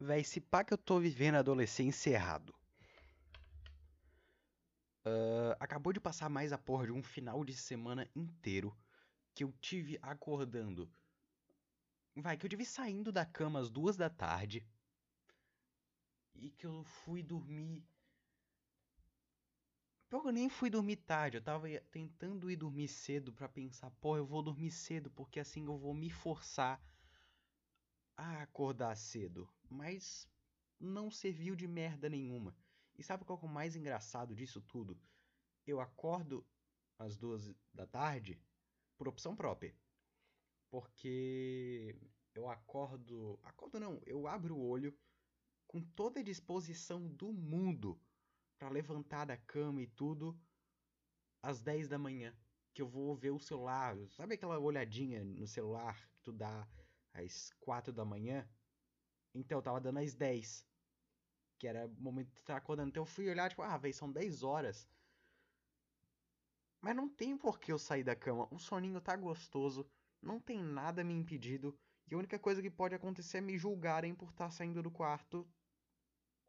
Véi, se pá que eu tô vivendo a adolescência errado. Ah, acabou de passar mais a porra de um final de semana inteiro que eu tive acordando. Vai, que eu tive saindo da cama às duas da tarde e que eu fui dormir. Pior que eu nem fui dormir tarde, eu tava tentando ir dormir cedo pra pensar, pô, eu vou dormir cedo porque assim eu vou me forçar a acordar cedo. Mas não serviu de merda nenhuma. E sabe qual é o mais engraçado disso tudo? Eu acordo às duas da tarde por opção própria. Porque eu acordo. Acordo não, eu abro o olho com toda a disposição do mundo para levantar da cama e tudo às 10 da manhã. Que eu vou ver o celular. Sabe aquela olhadinha no celular que tu dá às 4 da manhã? Então, eu tava dando às 10. Que era o momento de estar acordando. Então eu fui olhar, tipo, ah, velho, são 10 horas. Mas não tem por que eu sair da cama. O soninho tá gostoso. Não tem nada me impedido. E a única coisa que pode acontecer é me julgarem por estar saindo do quarto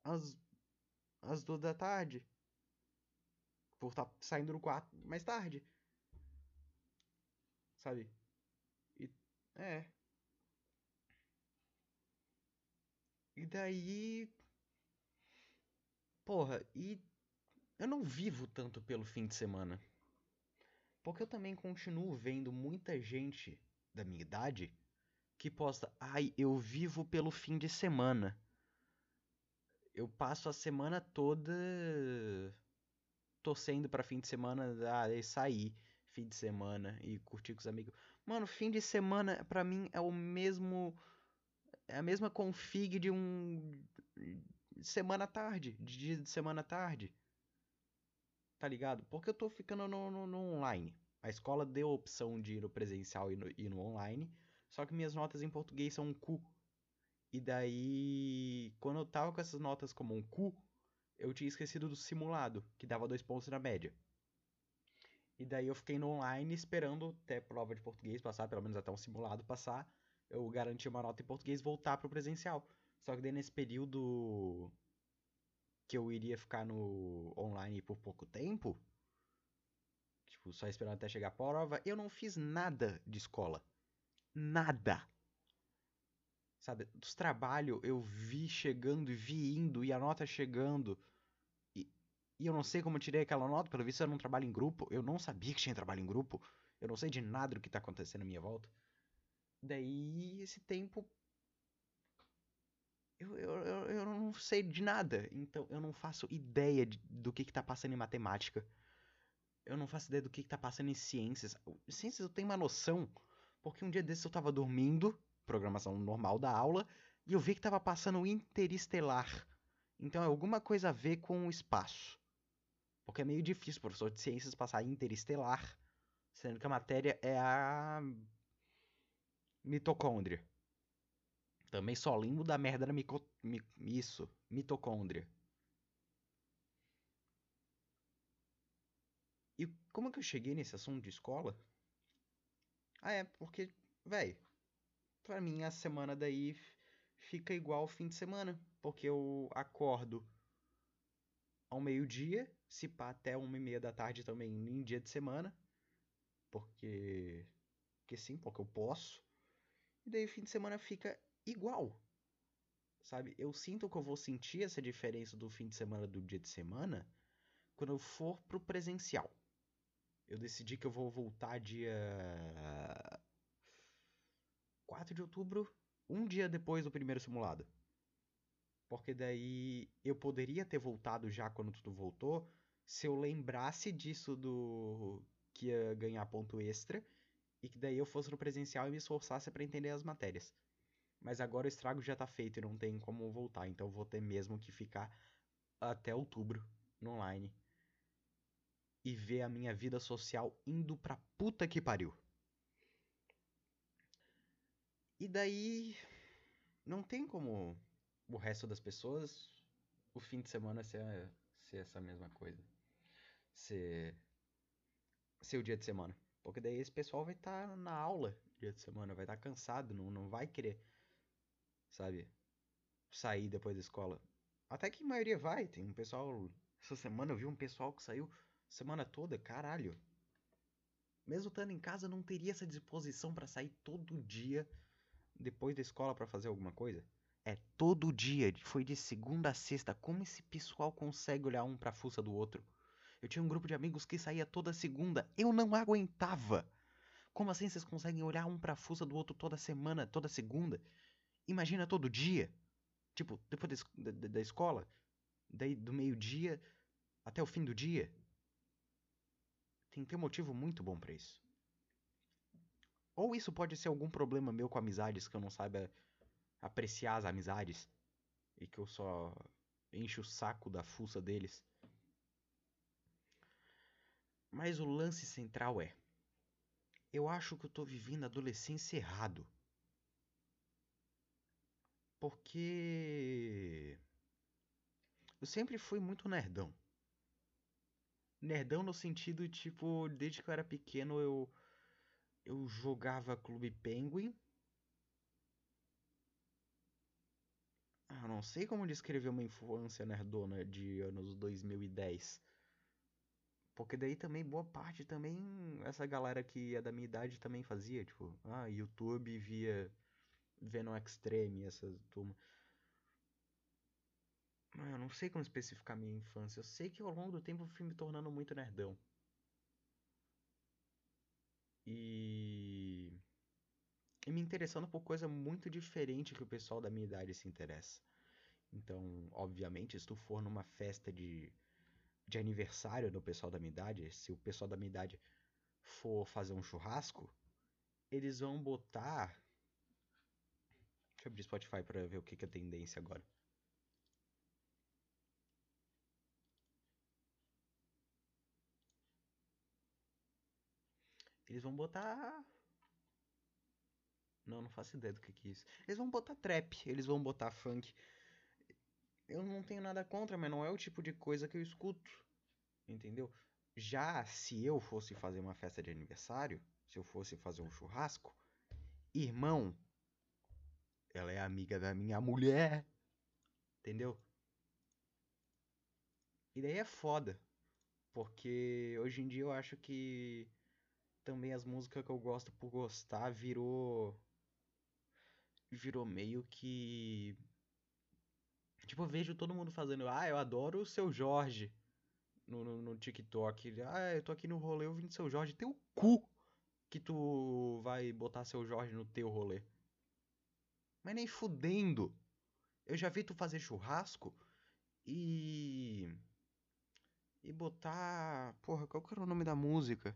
às, às duas da tarde. Por estar saindo do quarto mais tarde. Sabe? E, é. E daí. Porra, e eu não vivo tanto pelo fim de semana. Porque eu também continuo vendo muita gente da minha idade que posta, ai, eu vivo pelo fim de semana. Eu passo a semana toda torcendo para fim de semana, ah, sair fim de semana e curtir com os amigos. Mano, fim de semana para mim é o mesmo é a mesma config de um semana tarde, de dia de semana tarde. Tá ligado? Porque eu tô ficando no, no, no online. A escola deu a opção de ir no presencial e no, e no online, só que minhas notas em português são um cu. E daí, quando eu tava com essas notas como um cu, eu tinha esquecido do simulado, que dava dois pontos na média. E daí eu fiquei no online esperando até prova de português passar, pelo menos até um simulado passar, eu garanti uma nota em português voltar pro presencial. Só que daí nesse período que eu iria ficar no online por pouco tempo, tipo, só esperando até chegar a prova, eu não fiz nada de escola. Nada. Sabe, dos trabalhos eu vi chegando e vi indo, e a nota chegando. E, e eu não sei como eu tirei aquela nota, pelo visto era um trabalho em grupo. Eu não sabia que tinha trabalho em grupo. Eu não sei de nada do que tá acontecendo à minha volta. Daí, esse tempo. Eu, eu, eu, não sei de nada. Então, eu não faço ideia de, do que, que tá passando em matemática. Eu não faço ideia do que, que tá passando em ciências. Ciências eu tenho uma noção. Porque um dia desses eu tava dormindo, programação normal da aula, e eu vi que tava passando interestelar. Então é alguma coisa a ver com o espaço. Porque é meio difícil, professor de ciências, passar interestelar, sendo que a matéria é a mitocôndria. Também só lembro da merda da mico... mi... isso, mitocôndria. E como que eu cheguei nesse assunto de escola? Ah, é, porque, velho, pra mim a semana daí fica igual ao fim de semana. Porque eu acordo ao meio-dia, se pá até uma e meia da tarde também em dia de semana. Porque. Porque sim, porque eu posso. E daí o fim de semana fica igual. Sabe? Eu sinto que eu vou sentir essa diferença do fim de semana do dia de semana quando eu for pro presencial. Eu decidi que eu vou voltar dia 4 de outubro, um dia depois do primeiro simulado. Porque daí eu poderia ter voltado já quando tudo voltou, se eu lembrasse disso do que ia ganhar ponto extra e que daí eu fosse no presencial e me esforçasse para entender as matérias. Mas agora o estrago já tá feito e não tem como voltar, então vou ter mesmo que ficar até outubro no online e ver a minha vida social indo pra puta que pariu. E daí não tem como o resto das pessoas o fim de semana ser, ser essa mesma coisa. Ser, ser o dia de semana. Porque daí esse pessoal vai estar tá na aula dia de semana, vai estar tá cansado, não, não vai querer, sabe? sair depois da escola. Até que a maioria vai, tem um pessoal. Essa semana eu vi um pessoal que saiu semana toda, caralho. Mesmo estando em casa, não teria essa disposição para sair todo dia depois da escola para fazer alguma coisa? É todo dia, foi de segunda a sexta. Como esse pessoal consegue olhar um pra fuça do outro? Eu tinha um grupo de amigos que saía toda segunda. Eu não aguentava. Como assim vocês conseguem olhar um pra fuça do outro toda semana, toda segunda? Imagina todo dia. Tipo, depois da, da, da escola, daí do meio-dia até o fim do dia. Tem que ter um motivo muito bom para isso. Ou isso pode ser algum problema meu com amizades que eu não saiba apreciar as amizades e que eu só encho o saco da fuça deles. Mas o lance central é: eu acho que eu tô vivendo a adolescência errado. Porque eu sempre fui muito nerdão. Nerdão no sentido tipo, desde que eu era pequeno eu eu jogava Clube Penguin. Ah, não sei como descrever uma infância nerdona de anos 2010. Porque daí também boa parte também essa galera que é da minha idade também fazia, tipo, ah, YouTube via Venom Extreme, essa turma. Eu não sei como especificar minha infância. Eu sei que ao longo do tempo eu fui me tornando muito nerdão. E... e me interessando por coisa muito diferente que o pessoal da minha idade se interessa. Então, obviamente, se tu for numa festa de, de aniversário do pessoal da minha idade, se o pessoal da minha idade for fazer um churrasco, eles vão botar. Deixa eu abrir Spotify para ver o que, que é tendência agora. Eles vão botar. Não, não faço ideia do que, que é isso. Eles vão botar trap, eles vão botar funk. Eu não tenho nada contra, mas não é o tipo de coisa que eu escuto. Entendeu? Já se eu fosse fazer uma festa de aniversário, se eu fosse fazer um churrasco, irmão, ela é amiga da minha mulher. Entendeu? E daí é foda. Porque hoje em dia eu acho que também as músicas que eu gosto por gostar virou. Virou meio que. Tipo, eu vejo todo mundo fazendo. Ah, eu adoro o seu Jorge. No, no, no TikTok. Ah, eu tô aqui no rolê ouvindo seu Jorge. Teu cu que tu vai botar seu Jorge no teu rolê. Mas nem fudendo. Eu já vi tu fazer churrasco e. E botar. Porra, qual que era o nome da música?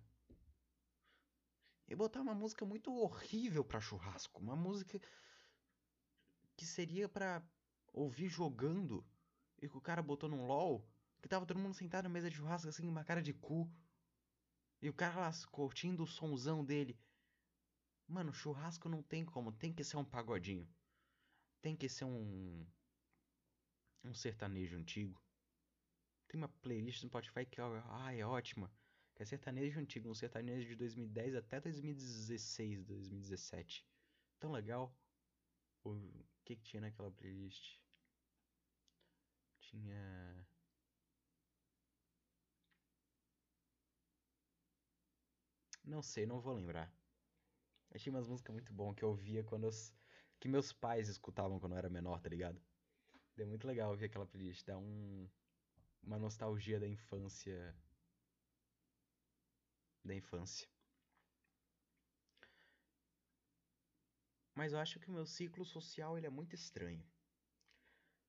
e botar uma música muito horrível para churrasco, uma música que seria para ouvir jogando e que o cara botou num LOL, que tava todo mundo sentado na mesa de churrasco assim, uma cara de cu. E o cara lá curtindo o sonzão dele. Mano, churrasco não tem como, tem que ser um pagodinho. Tem que ser um um sertanejo antigo. Tem uma playlist no Spotify que ah, é ótima que é sertanejo antigo, um sertanejo de 2010 até 2016, 2017. Tão legal. O que, que tinha naquela playlist? Tinha. Não sei, não vou lembrar. Tinha umas músicas muito boas que eu ouvia quando que meus pais escutavam quando eu era menor, tá ligado? É muito legal ouvir aquela playlist, dá um uma nostalgia da infância da infância. Mas eu acho que o meu ciclo social ele é muito estranho.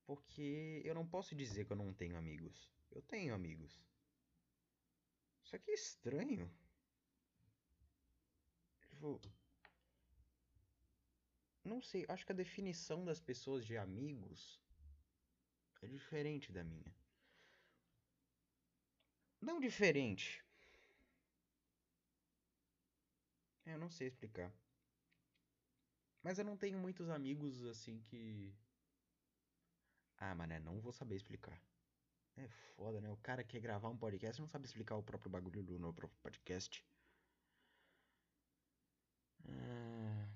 Porque eu não posso dizer que eu não tenho amigos. Eu tenho amigos. Só que é estranho. Tipo, não sei, acho que a definição das pessoas de amigos é diferente da minha. Não diferente, eu não sei explicar. Mas eu não tenho muitos amigos assim que. Ah, mané, não vou saber explicar. É foda, né? O cara quer gravar um podcast não sabe explicar o próprio bagulho do no próprio podcast. Ah...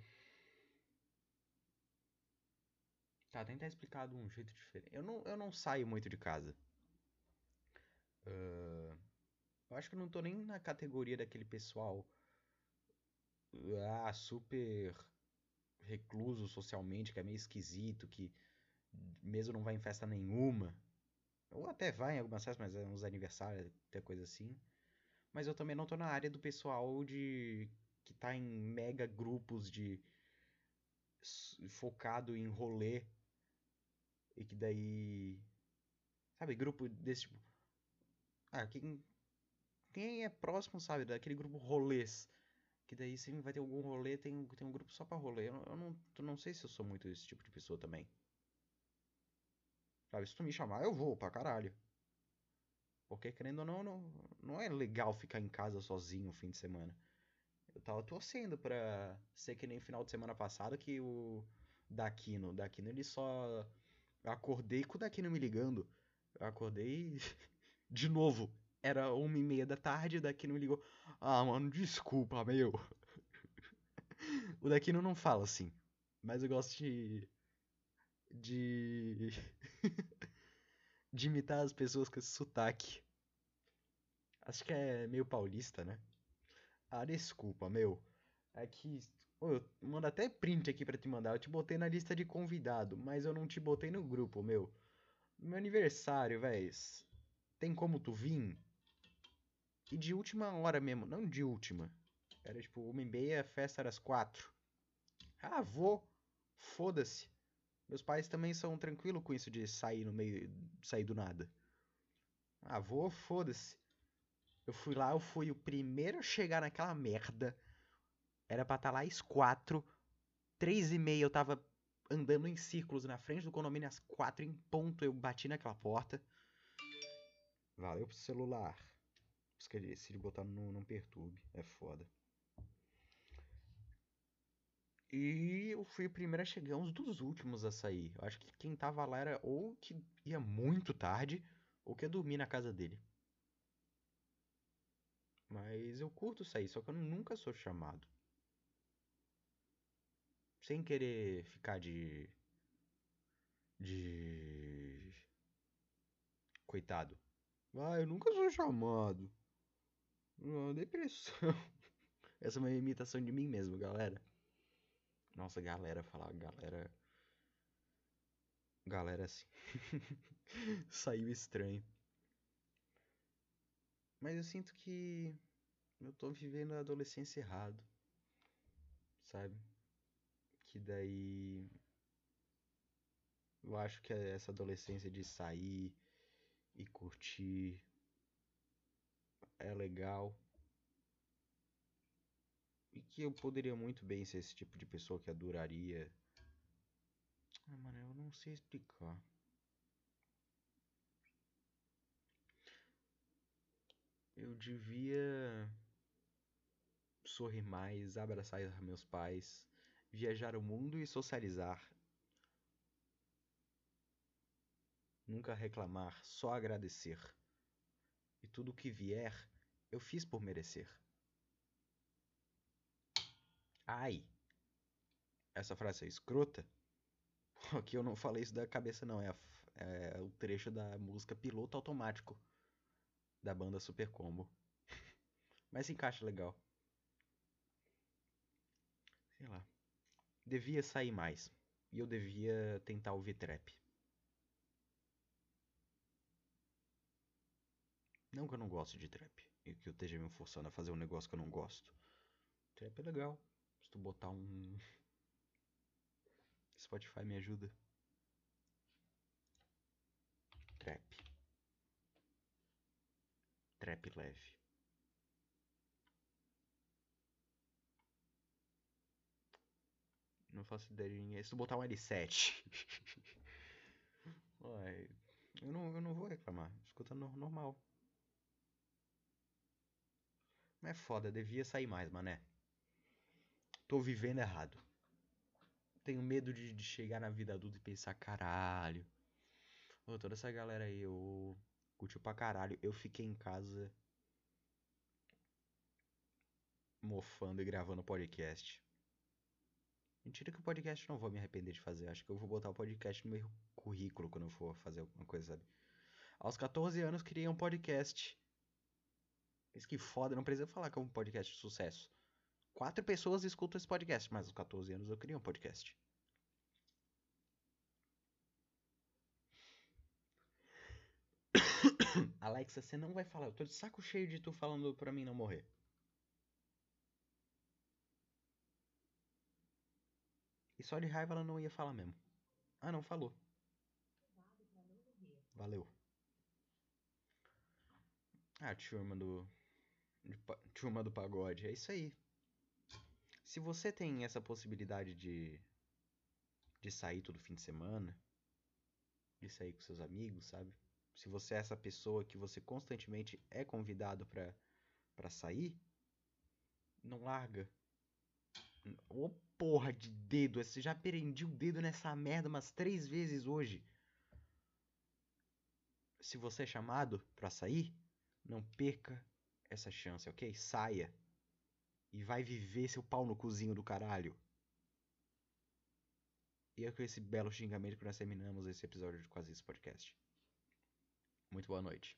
Tá, Tá, tentar explicar de um jeito diferente. Eu não, eu não saio muito de casa. Uh, eu acho que eu não tô nem na categoria daquele pessoal. Ah, super recluso socialmente, que é meio esquisito, que mesmo não vai em festa nenhuma. Ou até vai em algumas festas, mas é uns aniversários, até coisa assim. Mas eu também não tô na área do pessoal de que tá em mega grupos de focado em rolê e que daí sabe, grupo desse tipo ah, quem quem é próximo, sabe, daquele grupo rolês que daí sempre vai ter algum rolê, tem, tem um grupo só pra rolê. Eu, eu não, eu não sei se eu sou muito esse tipo de pessoa também. Sabe, se tu me chamar, eu vou pra caralho. Porque, querendo ou não, não, não é legal ficar em casa sozinho no fim de semana. Eu tava torcendo pra ser que nem o final de semana passado que o Daquino. Daquino ele só. Eu acordei com o Daquino me ligando. Eu acordei de novo. Era uma e meia da tarde, o Daquino me ligou. Ah, mano, desculpa, meu. o Daquino não fala assim. Mas eu gosto de. De. de imitar as pessoas com esse sotaque. Acho que é meio paulista, né? Ah, desculpa, meu. É que. Ô, eu mando até print aqui pra te mandar. Eu te botei na lista de convidado, mas eu não te botei no grupo, meu. Meu aniversário, véis. Tem como tu vir? E de última hora mesmo, não de última. Era tipo uma e meia, a festa era às quatro. Ah, vou. Foda-se. Meus pais também são tranquilos com isso de sair no meio. sair do nada. Ah, vou, foda-se. Eu fui lá, eu fui o primeiro a chegar naquela merda. Era pra estar tá lá às quatro. Três e meia eu tava andando em círculos na frente do condomínio. Às quatro em ponto eu bati naquela porta. Valeu pro celular. Esqueci de botar no Não Perturbe. É foda. E eu fui o primeiro a chegar, uns dos últimos a sair. Eu acho que quem tava lá era ou que ia muito tarde, ou que ia dormir na casa dele. Mas eu curto sair, só que eu nunca sou chamado. Sem querer ficar de. De. Coitado. Ah, eu nunca sou chamado. Ah, depressão. Essa é uma imitação de mim mesmo, galera. Nossa, galera, falar galera. Galera assim. Saiu estranho. Mas eu sinto que eu tô vivendo a adolescência errado. Sabe? Que daí eu acho que essa adolescência de sair e curtir é legal. E que eu poderia muito bem ser esse tipo de pessoa que adoraria. Ah, mano, eu não sei explicar. Eu devia sorrir mais, abraçar meus pais, viajar o mundo e socializar. Nunca reclamar, só agradecer. E tudo que vier, eu fiz por merecer. Ai! Essa frase é escrota? Aqui eu não falei isso da cabeça, não. É, a, é o trecho da música Piloto Automático da banda Super Combo. Mas se encaixa legal. Sei lá. Devia sair mais. E eu devia tentar ouvir trap. Não que eu não goste de trap. E que eu esteja me forçando a fazer um negócio que eu não gosto. Trap é legal. Tu botar um. Spotify me ajuda. Trap trap leve. Não faço ideia de ninguém. Se tu botar um L7. Ué, eu não, eu não vou reclamar. Escutando normal. Mas é foda, devia sair mais, mané. Tô vivendo errado. Tenho medo de, de chegar na vida adulta e pensar, caralho. Ô, toda essa galera aí, eu Curtiu pra caralho. Eu fiquei em casa mofando e gravando podcast. Mentira que o podcast não vou me arrepender de fazer. Acho que eu vou botar o podcast no meu currículo quando eu for fazer alguma coisa, sabe? Aos 14 anos criei um podcast. Isso que foda, não precisa falar que é um podcast de sucesso. Quatro pessoas escutam esse podcast, mas aos 14 anos eu criei um podcast. Alexa, você não vai falar. Eu tô de saco cheio de tu falando pra mim não morrer. E só de raiva ela não ia falar mesmo. Ah, não, falou. Valeu. Ah, turma do. Turma do pagode. É isso aí. Se você tem essa possibilidade de. de sair todo fim de semana. De sair com seus amigos, sabe? Se você é essa pessoa que você constantemente é convidado pra, pra sair. Não larga. Ô oh, porra de dedo, você já prendi o dedo nessa merda umas três vezes hoje. Se você é chamado pra sair, não perca essa chance, ok? Saia. E vai viver seu pau no cozinho do caralho. E é com esse belo xingamento que nós terminamos esse episódio de Quase Isso Podcast. Muito boa noite.